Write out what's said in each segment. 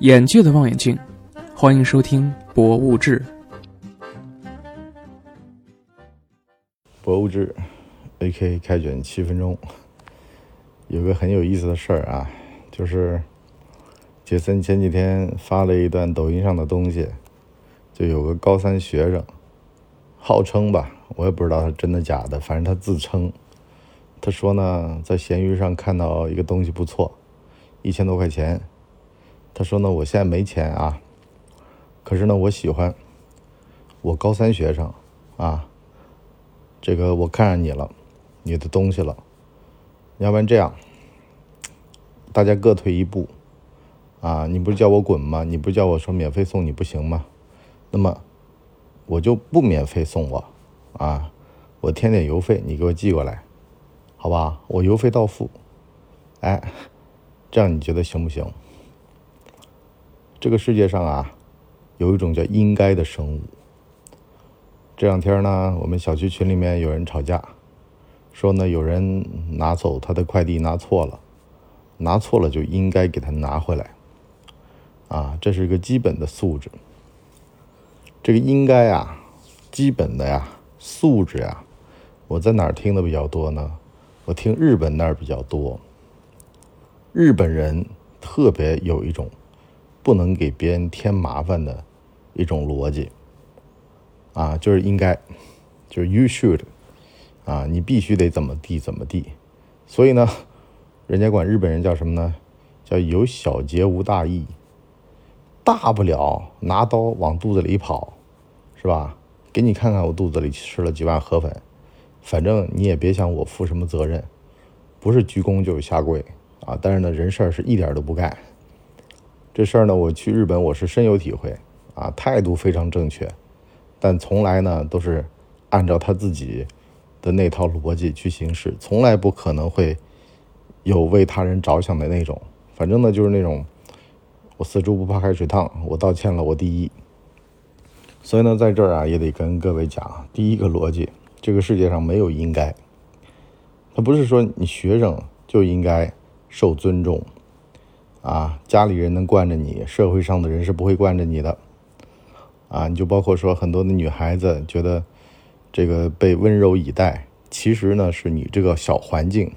眼界的望远镜，欢迎收听《博物志》。博物志，A.K. 开卷七分钟。有个很有意思的事儿啊，就是杰森前几天发了一段抖音上的东西，就有个高三学生，号称吧，我也不知道他真的假的，反正他自称，他说呢，在闲鱼上看到一个东西不错，一千多块钱。他说呢，我现在没钱啊，可是呢，我喜欢我高三学生啊，这个我看上你了，你的东西了，要不然这样，大家各退一步啊，你不是叫我滚吗？你不是叫我说免费送你不行吗？那么我就不免费送我啊，我添点邮费，你给我寄过来，好吧？我邮费到付，哎，这样你觉得行不行？这个世界上啊，有一种叫“应该”的生物。这两天呢，我们小区群里面有人吵架，说呢有人拿走他的快递拿错了，拿错了就应该给他拿回来。啊，这是一个基本的素质。这个“应该”啊，基本的呀，素质呀，我在哪儿听的比较多呢？我听日本那儿比较多。日本人特别有一种。不能给别人添麻烦的一种逻辑啊，就是应该，就是 you should 啊，你必须得怎么地怎么地。所以呢，人家管日本人叫什么呢？叫有小节无大义，大不了拿刀往肚子里跑，是吧？给你看看我肚子里吃了几碗河粉，反正你也别想我负什么责任，不是鞠躬就是下跪啊！但是呢，人事儿是一点都不干。这事儿呢，我去日本我是深有体会，啊，态度非常正确，但从来呢都是按照他自己的那套逻辑去行事，从来不可能会有为他人着想的那种。反正呢就是那种我死猪不怕开水烫，我道歉了，我第一。所以呢，在这儿啊也得跟各位讲，第一个逻辑，这个世界上没有应该，他不是说你学生就应该受尊重。啊，家里人能惯着你，社会上的人是不会惯着你的。啊，你就包括说很多的女孩子觉得这个被温柔以待，其实呢是你这个小环境。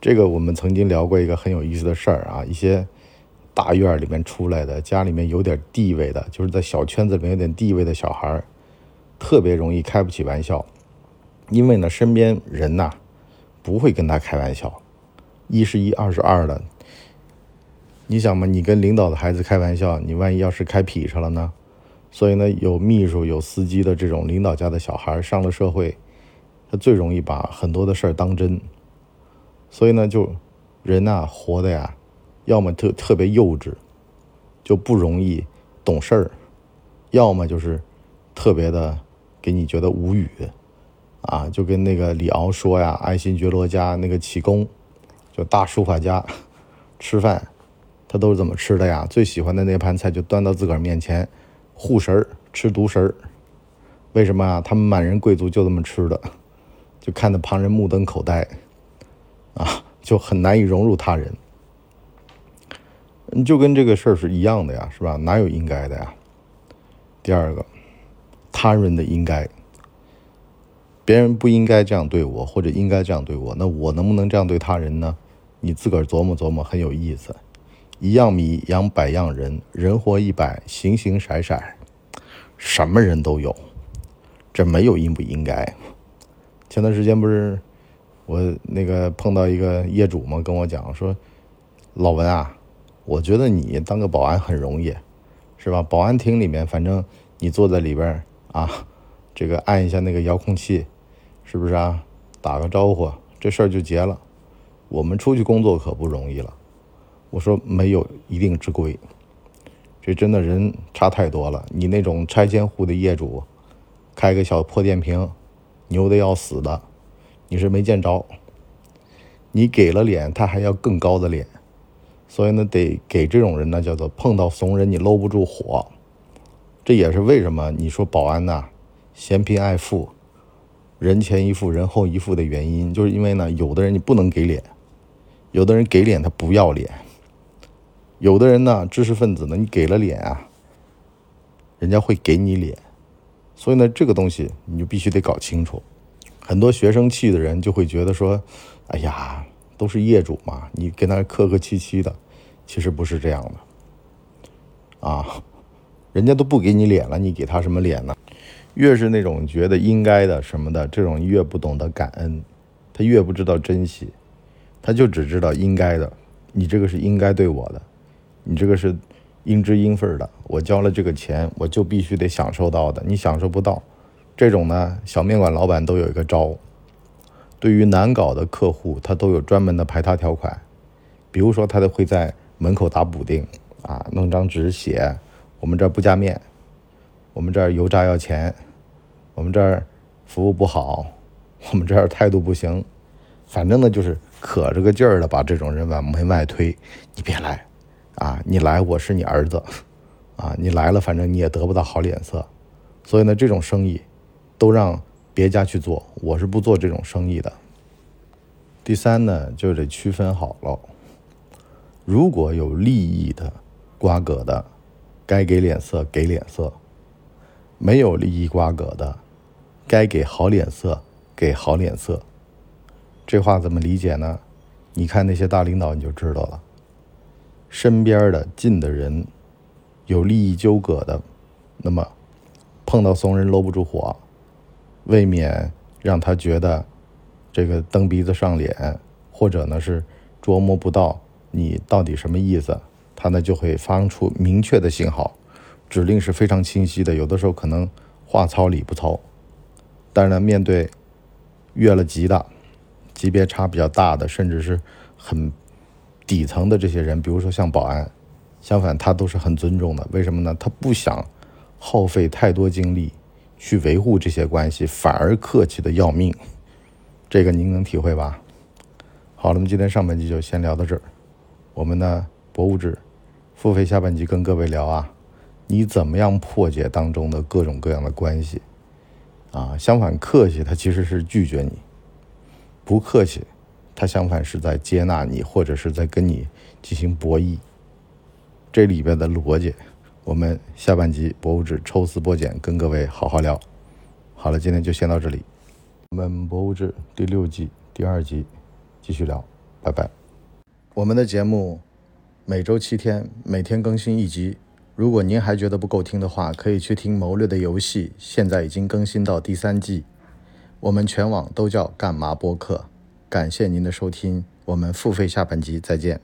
这个我们曾经聊过一个很有意思的事儿啊，一些大院里面出来的，家里面有点地位的，就是在小圈子里面有点地位的小孩特别容易开不起玩笑，因为呢身边人呐不会跟他开玩笑，一是一，二是二的。你想嘛，你跟领导的孩子开玩笑，你万一要是开劈叉了呢？所以呢，有秘书、有司机的这种领导家的小孩上了社会，他最容易把很多的事儿当真。所以呢，就人呐，活的呀，要么特特别幼稚，就不容易懂事儿；要么就是特别的给你觉得无语啊。就跟那个李敖说呀，爱新觉罗家那个启功，就大书法家，吃饭。他都是怎么吃的呀？最喜欢的那盘菜就端到自个儿面前，护食儿吃独食儿。为什么啊？他们满人贵族就这么吃的，就看得旁人目瞪口呆，啊，就很难以融入他人。就跟这个事儿是一样的呀，是吧？哪有应该的呀？第二个，他人的应该，别人不应该这样对我，或者应该这样对我，那我能不能这样对他人呢？你自个儿琢磨琢磨，很有意思。一样米养百样人，人活一百，形形色色，什么人都有，这没有应不应该。前段时间不是我那个碰到一个业主嘛，跟我讲说：“老文啊，我觉得你当个保安很容易，是吧？保安厅里面，反正你坐在里边啊，这个按一下那个遥控器，是不是啊？打个招呼，这事儿就结了。我们出去工作可不容易了。”我说没有一定之规，这真的人差太多了。你那种拆迁户的业主，开个小破电瓶，牛的要死的，你是没见着。你给了脸，他还要更高的脸，所以呢，得给这种人呢，叫做碰到怂人你搂不住火。这也是为什么你说保安呐，嫌贫爱富，人前一副，人后一副的原因，就是因为呢，有的人你不能给脸，有的人给脸他不要脸。有的人呢，知识分子呢，你给了脸啊，人家会给你脸，所以呢，这个东西你就必须得搞清楚。很多学生气的人就会觉得说：“哎呀，都是业主嘛，你跟他客客气气的。”其实不是这样的，啊，人家都不给你脸了，你给他什么脸呢？越是那种觉得应该的什么的，这种越不懂得感恩，他越不知道珍惜，他就只知道应该的。你这个是应该对我的，你这个是应知应分的。我交了这个钱，我就必须得享受到的，你享受不到。这种呢，小面馆老板都有一个招，对于难搞的客户，他都有专门的排他条款。比如说，他都会在门口打补丁，啊，弄张纸写：我们这儿不加面，我们这儿油炸要钱，我们这儿服务不好，我们这儿态度不行。反正呢，就是可着个劲儿的把这种人往门外推。你别来，啊，你来我是你儿子，啊，你来了反正你也得不到好脸色。所以呢，这种生意。都让别家去做，我是不做这种生意的。第三呢，就得区分好了。如果有利益的瓜葛的，该给脸色给脸色；没有利益瓜葛的，该给好脸色给好脸色。这话怎么理解呢？你看那些大领导你就知道了。身边的近的人有利益纠葛的，那么碰到怂人搂不住火。未免让他觉得这个蹬鼻子上脸，或者呢是琢磨不到你到底什么意思，他呢就会发出明确的信号，指令是非常清晰的。有的时候可能话糙理不糙，但是呢，面对越了级的、级别差比较大的，甚至是很底层的这些人，比如说像保安，相反他都是很尊重的。为什么呢？他不想耗费太多精力。去维护这些关系，反而客气的要命，这个您能体会吧？好了，那么今天上半集就先聊到这儿。我们呢，博物志付费下半集跟各位聊啊，你怎么样破解当中的各种各样的关系？啊，相反，客气他其实是拒绝你；不客气，他相反是在接纳你，或者是在跟你进行博弈。这里边的逻辑。我们下半集博物志抽丝剥茧，跟各位好好聊。好了，今天就先到这里。我们博物志第六季第二集继续聊，拜拜。我们的节目每周七天，每天更新一集。如果您还觉得不够听的话，可以去听《谋略的游戏》，现在已经更新到第三季。我们全网都叫干嘛播客。感谢您的收听，我们付费下半集再见。